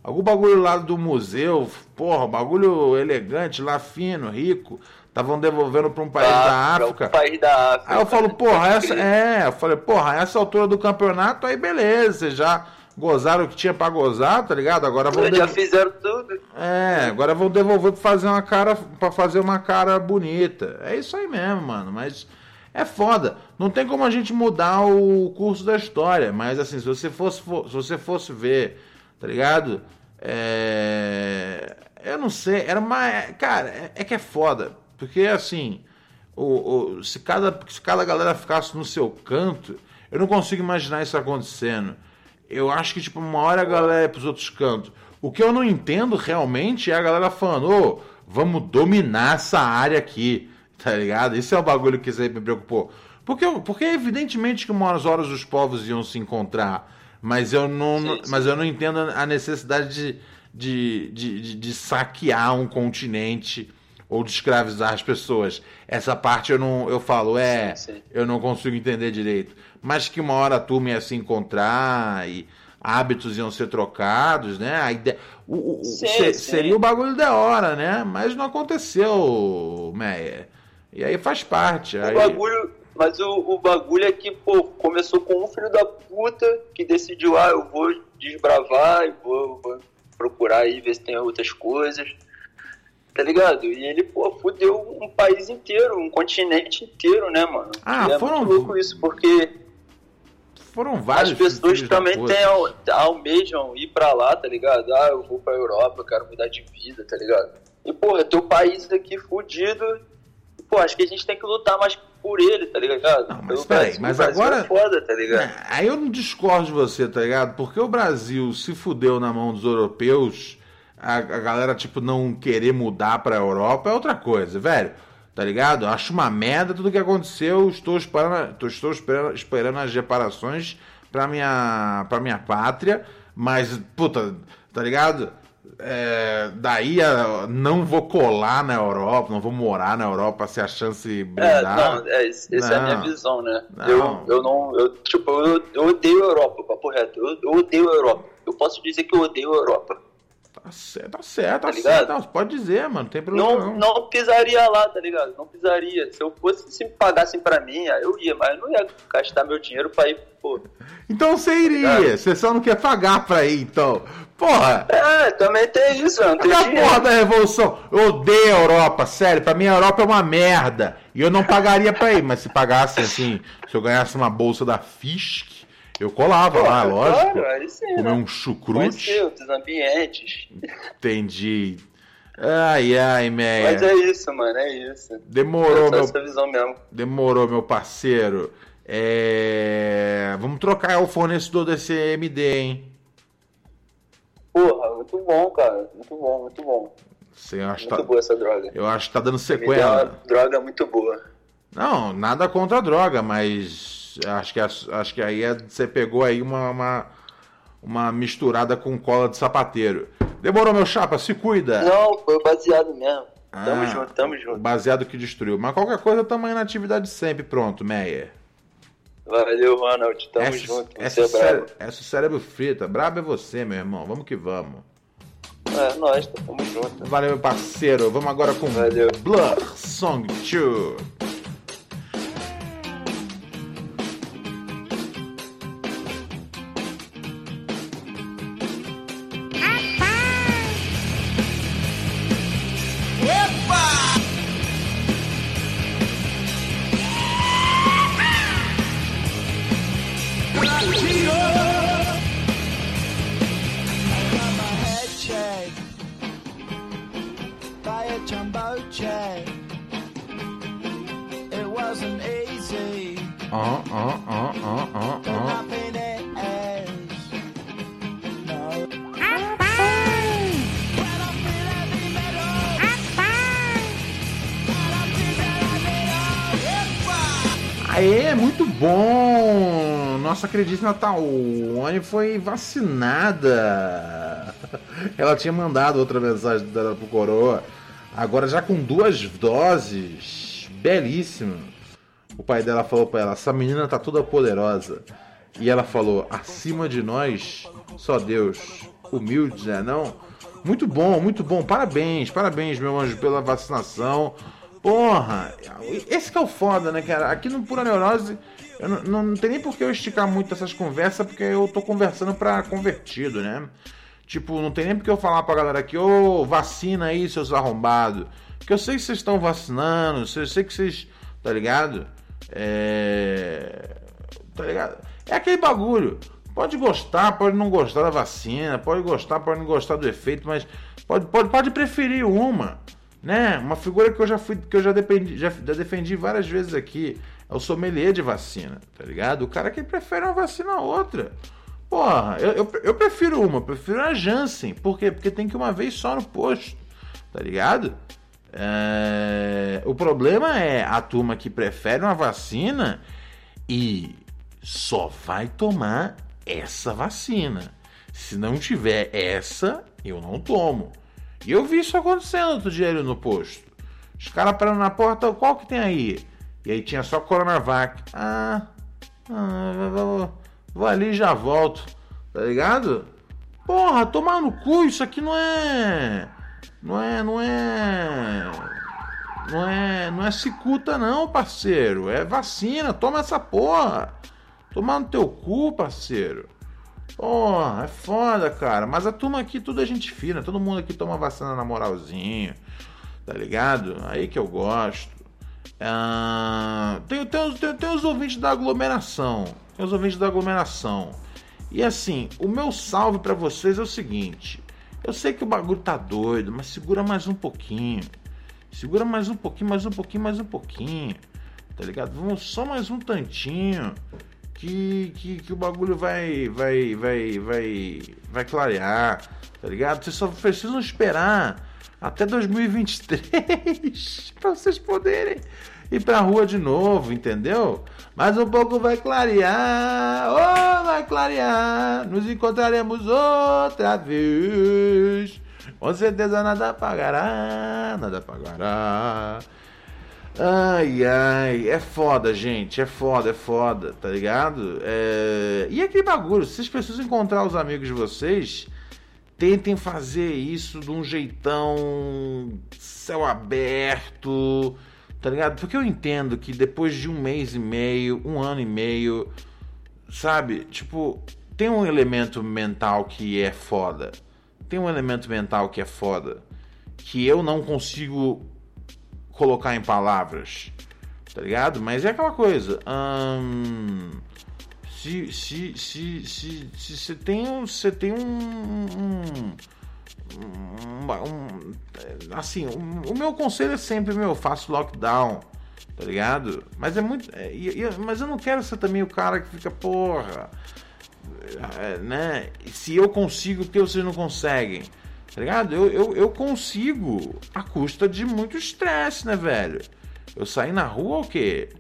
Algum bagulho lá do museu, porra, bagulho elegante, lá fino, rico. Estavam devolvendo para um país Ah, da pra um África. país da África. Aí eu falo, porra, essa. É, eu falei, porra, essa altura do campeonato, aí beleza, já gozaram o que tinha pra gozar, tá ligado? Agora vão Já fizeram tudo. é, agora vão devolver pra fazer uma cara para fazer uma cara bonita. É isso aí mesmo, mano, mas é foda. Não tem como a gente mudar o curso da história, mas assim, se você fosse fo- se você fosse ver, tá ligado? É, eu não sei, era uma, cara, é, é que é foda, porque assim, o, o- se cada se cada galera ficasse no seu canto, eu não consigo imaginar isso acontecendo. Eu acho que, tipo, uma hora a galera é pros outros cantos. O que eu não entendo realmente é a galera falando, ô, vamos dominar essa área aqui, tá ligado? Esse é o bagulho que sempre me preocupou. Porque, porque é evidentemente que umas horas os povos iam se encontrar, mas eu não, Sim, sim. mas eu não entendo a necessidade de, de, de, de, de saquear um continente ou de escravizar as pessoas. Essa parte eu não eu falo, é, Sim, sim. eu não consigo entender direito. Mas que uma hora a turma ia se encontrar e hábitos iam ser trocados, né? A ideia, o, o- Sim, se- sim. Seria o bagulho da hora, né? Mas não aconteceu, Meia. E aí faz parte. O Aí... bagulho, mas o, o bagulho é que, pô, começou com um filho da puta que decidiu, ah, eu vou desbravar e vou, vou procurar aí, ver se tem outras coisas. Tá ligado? E ele, pô, fudeu um país inteiro, um continente inteiro, né, mano? Ah, E é foram- muito louco isso, porque Foram vários as pessoas também têm, al- almejam ir pra lá, tá ligado? Ah, eu vou pra Europa, eu quero mudar de vida, tá ligado? E, porra, teu país aqui fudido. e, Pô, acho que a gente tem que lutar mais por ele, tá ligado? Não, mas peraí, mas Brasil agora- É foda, tá ligado? É, Aí eu não discordo de você, tá ligado? Porque o Brasil se fudeu na mão dos europeus, a, a galera, tipo, não querer mudar pra Europa é outra coisa, velho. Tá ligado? Acho uma merda tudo que aconteceu. Estou esperando, estou esperando, esperando as reparações pra minha, pra minha pátria. Mas, puta, tá ligado? É, daí a- não vou colar na Europa, não vou morar na Europa se a chance É, brindar. não, é, essa é a minha Não. visão, né? Não. Eu, eu não, eu, tipo, eu, eu odeio a Europa, papo reto. Eu, eu odeio a Europa. Eu posso dizer que eu odeio a Europa. Tá certo, tá certo, tá, Tá certo. ligado? Pode dizer, mano. Não tem problema Não, não. não pisaria lá, tá ligado? Não pisaria. Se eu fosse, se me pagassem pra mim, eu ia, mas eu não ia gastar meu dinheiro pra ir, pô. Então você iria. Você só não quer pagar pra ir, então. Porra! É, também tem isso, Cadê tenho a dinheiro. porra da revolução? Eu odeio a Europa, sério. Pra mim a Europa é uma merda. E eu não pagaria pra ir, mas se pagasse assim, se eu ganhasse uma bolsa da Fisk, eu colava lá, Claro, lógico. claro, aí sim, Comer né? um chucrute. Outros ambientes. Entendi. Ai, ai, meia. Mas é isso, mano, é isso. Demorou, Essa, meu- essa visão mesmo. Demorou, meu parceiro. É... Vamos trocar o fornecedor desse MD, hein? Porra, muito bom, cara. Muito bom, muito bom. Acha que Muito tá... boa essa droga. Eu acho que tá dando deu uma sequela. droga muito boa. Não, nada contra a droga, mas acho que, acho que aí é- você pegou aí uma, uma, uma misturada com cola de sapateiro. Demorou, meu chapa, se cuida. Não, foi baseado mesmo. Tamo Ah, junto, tamo junto. Baseado que destruiu. Mas qualquer coisa, tamo aí na atividade sempre. Pronto, Meyer. Valeu, Ronald. Tamo essa, junto. essa, Você é cére- essa cérebro frita. Brabo é você, meu irmão. Vamos que vamos. É, nós, tamo junto. Valeu, meu parceiro. Vamos agora com Blur Song 2. Queridíssima Tawane foi vacinada. Ela tinha mandado outra mensagem dela pro Coroa. Agora já com duas doses. Belíssimo. O pai dela falou pra ela: essa menina tá toda poderosa. E ela falou: acima de nós, só Deus. Humilde, né? Não? Muito bom, muito bom. Parabéns, parabéns, meu anjo, pela vacinação. Porra, esse que é o foda, né, cara? Aqui no Pura Neurose, eu não, não, não tem nem por que eu esticar muito essas conversas, porque eu tô conversando pra convertido, né? Tipo, não tem nem por que eu falar pra galera aqui, ô, vacina aí, seus arrombados. Porque eu sei que vocês estão vacinando, eu sei que vocês. Tá ligado? É. Tá ligado? É aquele bagulho. Pode gostar, pode não gostar da vacina, pode gostar, pode não gostar do efeito, mas pode, pode, pode preferir uma, né? Uma figura que eu já fui, que eu já, dependi, já defendi várias vezes aqui, é o sommelier de vacina, tá ligado? O cara que prefere uma vacina a outra. Porra, eu, eu, eu prefiro uma, eu prefiro a Janssen. Por quê? Porque tem que ir uma vez só no posto, tá ligado? É, O problema é a turma que prefere uma vacina e só vai tomar essa vacina. Se não tiver essa, eu não tomo. E eu vi isso acontecendo outro dia ali no posto. Os caras parando na porta, qual que tem aí? E aí tinha só Coronavac. Ah, ah vou, vou- ali e já volto. Tá ligado? Porra, tomar no cu, isso aqui não é. Não é. Não é. Não é. Não é cicuta, não, parceiro. É vacina, toma essa porra. Tomar no teu cu, parceiro. Porra, é foda, cara. Mas a turma aqui, tudo é gente fina. Todo mundo aqui toma vacina na moralzinho. Tá ligado? Aí que eu gosto. Ah, tem, tem, tem, tem os ouvintes da aglomeração. Tem os ouvintes da aglomeração. E assim, o meu salve pra vocês é o seguinte. Eu sei que o bagulho tá doido, mas segura mais um pouquinho. Segura mais um pouquinho, mais um pouquinho, mais um pouquinho. Tá ligado? Vamos só mais um tantinho. Que, que, que o bagulho vai, vai, vai, vai, vai clarear. Tá ligado? Vocês só precisam esperar até 2023 [LAUGHS] pra vocês poderem ir pra rua de novo, entendeu? Mas um pouco vai clarear, oh, vai clarear. Nos encontraremos outra vez. Com certeza nada pagará, nada pagará. Ai, ai, é foda, gente, é foda, é foda, tá ligado? É... E aquele bagulho, vocês precisam encontrar os amigos de vocês tentem fazer isso de um jeitão céu aberto, tá ligado? Porque eu entendo que depois de um mês e meio, um ano e meio, sabe? Tipo, tem um elemento mental que é foda. Tem um elemento mental que é foda. Que eu não consigo colocar em palavras, tá ligado? Mas é aquela coisa. Hum, se se se se se você tem um você tem um, um, um, um assim o meu conselho é sempre meu faço lockdown tá ligado? Mas é muito é, mas eu não quero ser também o cara que fica porra é, né? Se eu consigo porque vocês não conseguem tá ligado? Eu, eu, eu consigo à custa de muito estresse né velho? Eu saí na rua o quê?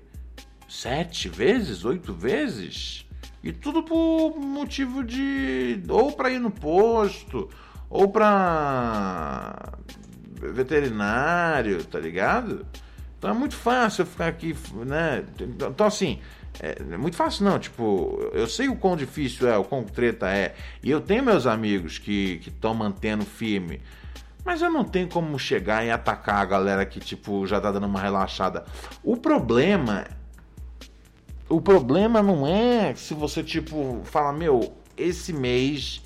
Sete vezes? Oito vezes e tudo por motivo de. ou para ir no posto, ou para veterinário, tá ligado? Então é muito fácil eu ficar aqui, né? Então assim, é, é, muito fácil não, tipo, eu sei o quão difícil é, o quão treta é, e eu tenho meus amigos que estão mantendo firme, mas eu não tenho como chegar e atacar a galera que, tipo, já tá dando uma relaxada. O problema o problema não é se você, tipo, fala, meu, esse mês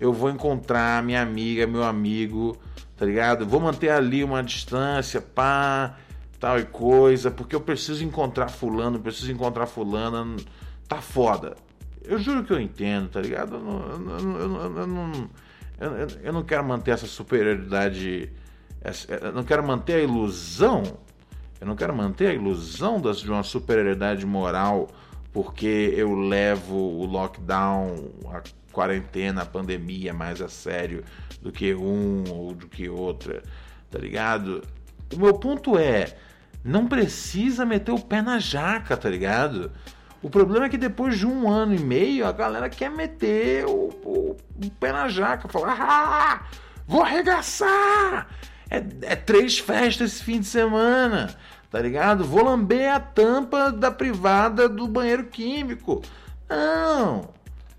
eu vou encontrar minha amiga, meu amigo, tá ligado? Vou manter ali uma distância, pá, tal e coisa, porque eu preciso encontrar fulano, preciso encontrar fulana, tá foda. Eu juro que eu entendo, tá ligado? Eu não, eu, eu, eu não, eu não quero manter essa superioridade, eu não quero manter a ilusão eu não quero manter a ilusão de uma superioridade moral porque eu levo o lockdown, a quarentena, a pandemia mais a sério do que um ou do que outra, tá ligado? O meu ponto é, não precisa meter o pé na jaca, tá ligado? O problema é que depois de um ano e meio a galera quer meter o, o, o pé na jaca, falar, ah, vou arregaçar! É, é três festas esse fim de semana, tá ligado? Vou lamber a tampa da privada do banheiro químico. Não!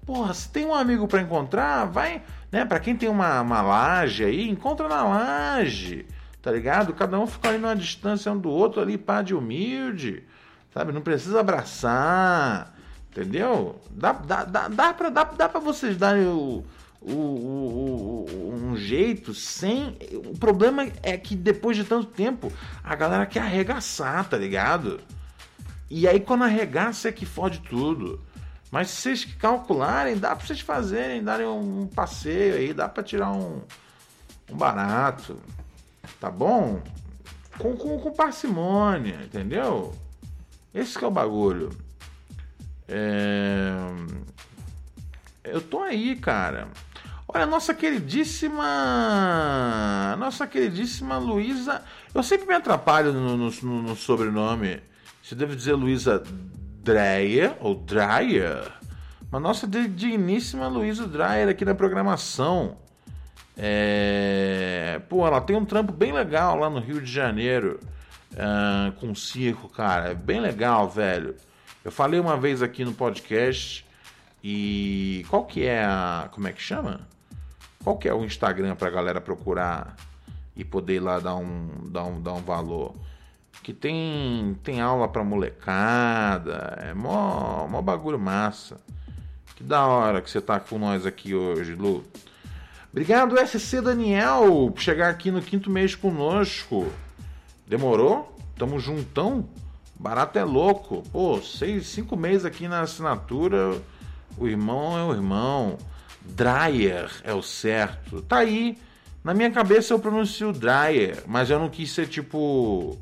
Porra, se tem um amigo para encontrar, vai, né? Para quem tem uma, uma laje aí, encontra na laje, tá ligado? Cada um fica ali numa distância um do outro ali, pá de humilde, sabe? Não precisa abraçar, entendeu? Dá, dá, dá, dá, pra, dá, dá pra vocês darem o o, o, o, um jeito sem. O problema é que depois de tanto tempo a galera quer arregaçar, tá ligado? E aí quando arregaça é que fode tudo. Mas se vocês calcularem, dá pra vocês fazerem, darem um passeio aí, dá pra tirar um, um barato. Tá bom? Com, com, com parcimônia, entendeu? Esse que é o bagulho. É... Eu tô aí, cara. Olha, nossa queridíssima. Nossa queridíssima Luísa. Eu sempre me atrapalho no, no, no sobrenome. Você deve dizer Luísa Dreyer ou Dreyer. Mas nossa digníssima Luísa Dreyer aqui na programação. É... Pô, ela tem um trampo bem legal lá no Rio de Janeiro. Uh, com circo, cara. É bem legal, velho. Eu falei uma vez aqui no podcast. E qual que é a. Como é que chama? Qual que é o Instagram pra galera procurar e poder ir lá dar um, dar um, dar um valor? Que tem, tem aula pra molecada, é mó, mó bagulho massa. Que da hora que você tá com nós aqui hoje, Lu. Obrigado, SC Daniel, por chegar aqui no quinto mês conosco. Demorou? Tamo juntão? Barato é louco. Pô, seis, cinco meses aqui na assinatura. O irmão é o irmão. Dreyer é o certo. Tá aí. Na minha cabeça eu pronuncio Dreyer, mas eu não quis ser tipo.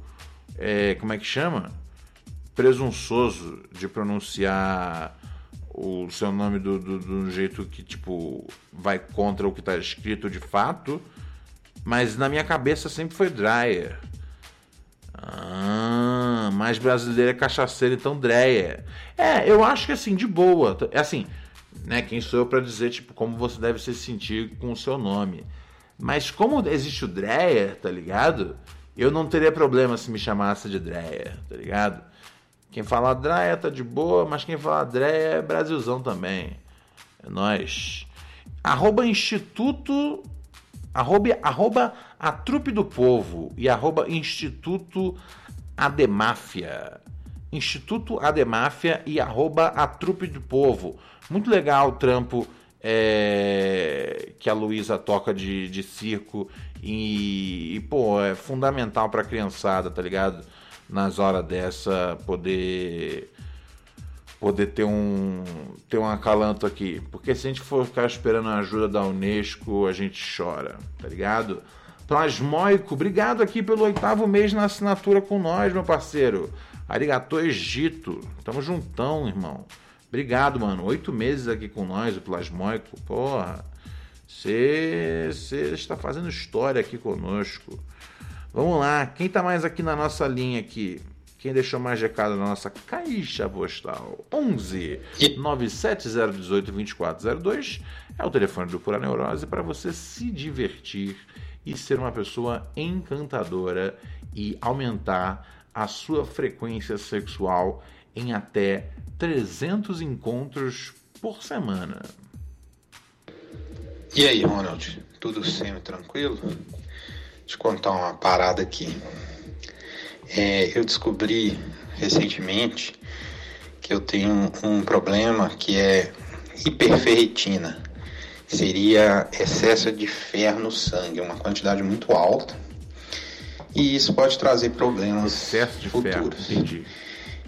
É, como é que chama? Presunçoso de pronunciar o seu nome do, do, do jeito que, tipo, vai contra o que tá escrito de fato. Mas na minha cabeça sempre foi Dreyer. Ah, mais brasileiro é cachaceiro, então Dreyer. É, eu acho que assim, de boa. É assim, né? Quem sou eu para dizer, tipo, como você deve se sentir com o seu nome. Mas como existe o Dreyer, tá ligado? Eu não teria problema se me chamasse de Dreyer, tá ligado? Quem fala Dreyer tá de boa, mas quem fala Dreyer é Brasilzão também. É nós. Arroba Instituto. Arroba, arroba a Trupe do Povo e arroba Instituto Ademáfia. Instituto Ademáfia e arroba a Trupe do Povo. Muito legal o trampo é, que a Luísa toca de, de circo e, e, pô, é fundamental pra criançada, tá ligado? Nas horas dessa, poder poder ter um ter um acalanto aqui, porque se a gente for ficar esperando a ajuda da Unesco, a gente chora, tá ligado? Plasmóico, obrigado aqui pelo oitavo mês na assinatura com nós, meu parceiro. Arigato Egito, tamo juntão, irmão. Obrigado, mano. Oito meses aqui com nós, o Plasmóico. Porra, você está fazendo história aqui conosco. Vamos lá, quem tá mais aqui na nossa linha aqui? Quem deixou mais recado na nossa caixa postal? 11 97018 2402 é o telefone do Pura Neurose para você se divertir e ser uma pessoa encantadora e aumentar a sua frequência sexual em até 300 encontros por semana. E aí, Ronald? Tudo semi tranquilo? Eu contar uma parada aqui. É, eu descobri recentemente que eu tenho um problema que é hiperferritina. Seria excesso de ferro no sangue, uma quantidade muito alta. E isso pode trazer problemas excesso de futuros. Ferro, entendi.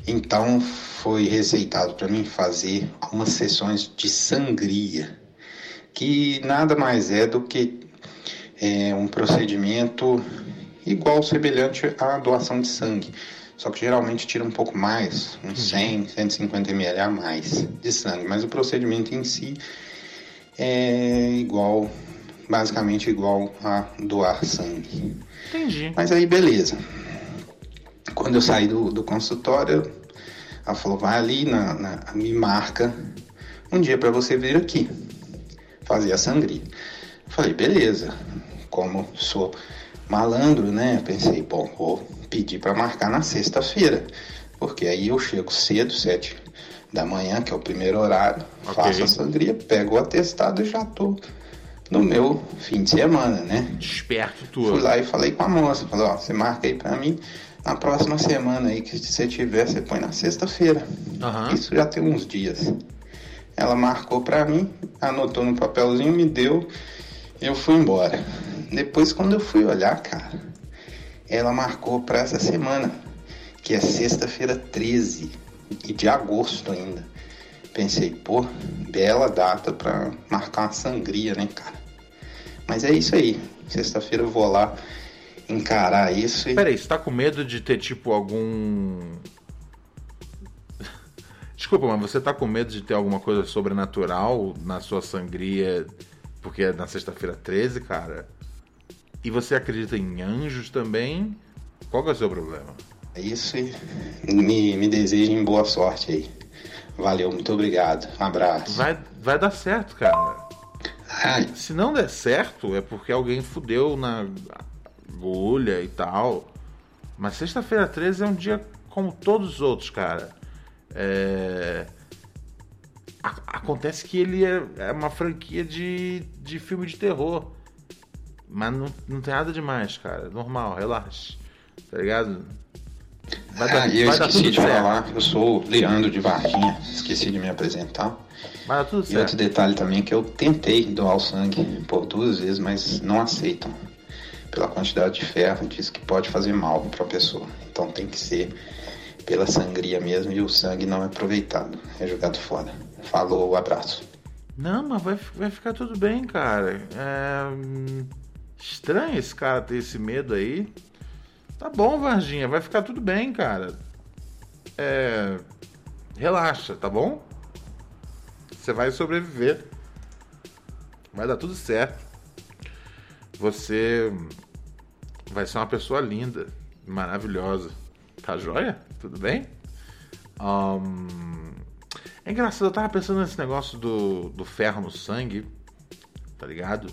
Então foi receitado para mim fazer umas sessões de sangria, que nada mais é do que é, um procedimento igual semelhante à doação de sangue. Só que geralmente tira um pouco mais, uns 100, 150 ml a mais de sangue. Mas o procedimento em si é igual, basicamente igual a doar sangue. Entendi. Mas aí beleza. Quando eu saí do, do consultório, ela falou, vai ali, na, na me marca um dia para você vir aqui fazer a sangria. Eu falei, beleza. Como sou malandro, né? Pensei, bom, vou pedir para marcar na sexta-feira, porque aí eu chego cedo, sete da manhã, que é o primeiro horário, Ok. faço a sangria, pego o atestado e já tô no meu fim de semana, né? Esperto tu. Fui lá e falei com a moça, falei, ó, você marca aí pra mim na próxima semana aí, que se você tiver, você põe na sexta-feira. Aham. Isso já tem uns dias. Ela marcou pra mim, anotou no papelzinho, me deu, eu fui embora. Depois, quando eu fui olhar, cara, ela marcou pra essa semana, que é sexta-feira 13 e de agosto ainda. Pensei, pô, bela data pra marcar uma sangria, né, cara? Mas é isso aí. Sexta-feira eu vou lá encarar isso e. Peraí, você tá com medo de ter tipo algum. [LAUGHS] Desculpa, mas você tá com medo de ter alguma coisa sobrenatural na sua sangria porque é na sexta-feira 13, cara? E você acredita em anjos também? Qual que é o seu problema? É isso e me, me desejem boa sorte aí. Valeu, muito obrigado. Um abraço. Vai, vai dar certo, cara. Se não der certo, é porque alguém fudeu na agulha e tal. Mas sexta-feira 13 é um dia como todos os outros, cara. É... Acontece que ele é, é uma franquia de, de filme de terror. Mas não, não tem nada demais, cara. Normal, relaxa. Tá ligado? Vai ah, e eu vai dar esqueci de certo. falar, eu sou o Leandro de Varginha, esqueci de me apresentar. Vai dar tudo E outro certo. detalhe também que eu tentei doar o sangue por duas vezes, mas não aceitam. Pela quantidade de ferro, diz que pode fazer mal para a pessoa. Então tem que ser pela sangria mesmo e o sangue não é aproveitado, é jogado fora. Falou, abraço. Não, mas vai, vai ficar tudo bem, cara. É. hum, Estranho esse cara ter esse medo aí. Tá bom, Varginha, vai ficar tudo bem, cara. É. Relaxa, tá bom? Você vai sobreviver. Vai dar tudo certo. Você vai ser uma pessoa linda, maravilhosa. Tá joia? Tudo bem? Ahn, É engraçado, eu tava pensando nesse negócio do, do ferro no sangue, tá ligado?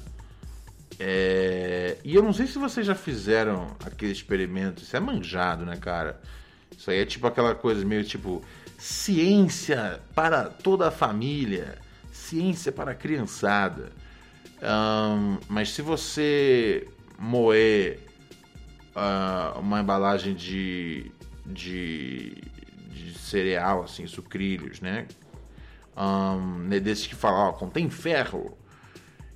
É, E eu não sei se vocês já fizeram aquele experimento, isso é manjado, né, cara? Isso aí é tipo aquela coisa meio tipo ciência para toda a família, ciência para a criançada. Ahn, mas se você moer ah, uma embalagem de, de, de cereal, assim, sucrilhos, né? Ahn, né, desses que falam, ó, contém ferro.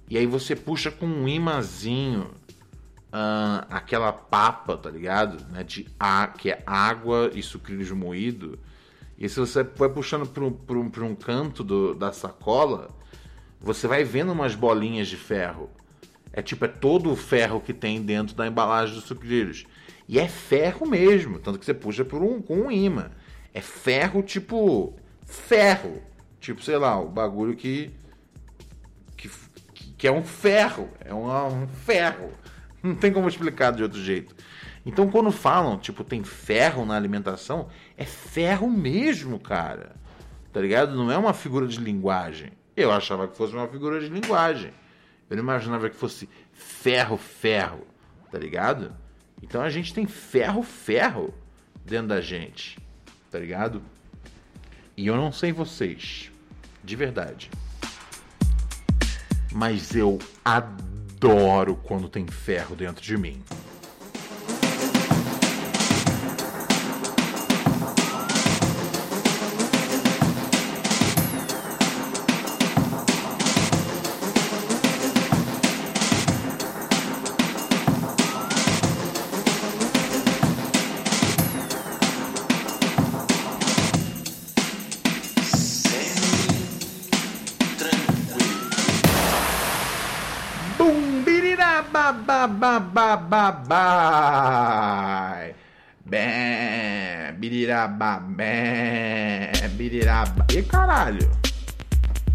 E aí você puxa com um imãzinho ahn, aquela papa, tá ligado? Né, de a, que é água e sucrilhos moído. E se você vai puxando para um, canto do- da sacola, você vai vendo umas bolinhas de ferro. É tipo, é todo o ferro que tem dentro da embalagem dos sucrilhos. E é ferro mesmo, tanto que você puxa por um, com um imã. É ferro tipo. Ferro. Tipo, sei lá, o bagulho que, que é um ferro. É um, um ferro. Não tem como explicar de outro jeito. Então, quando falam, tipo, tem ferro na alimentação, é ferro mesmo, cara. Tá ligado? Não é uma figura de linguagem. Eu achava que fosse uma figura de linguagem. Eu não imaginava que fosse ferro, ferro. Tá ligado? Então a gente tem ferro, ferro dentro da gente. Tá ligado? E eu não sei vocês. De verdade. Mas eu adoro quando tem ferro dentro de mim. Ba, ba, ba, ba, ba. Bem, birira, ba, bem, birira, ba. E caralho.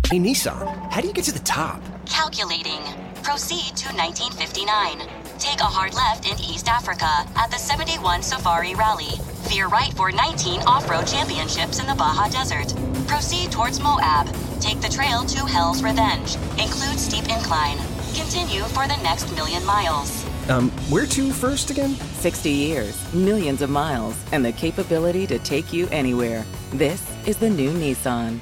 Hey, Nissan, how do you get to the top? Calculating. Proceed to 1959. Take a hard left in East Africa at the 71 Safari Rally. Veer right for 19 off road championships in the Baja Desert. Proceed towards Moab. Take the trail to Hell's Revenge. Include steep incline. Continue for the next million miles. Um, where to first again? 60 years, millions of miles, and the capability to take you anywhere. This is the new Nissan.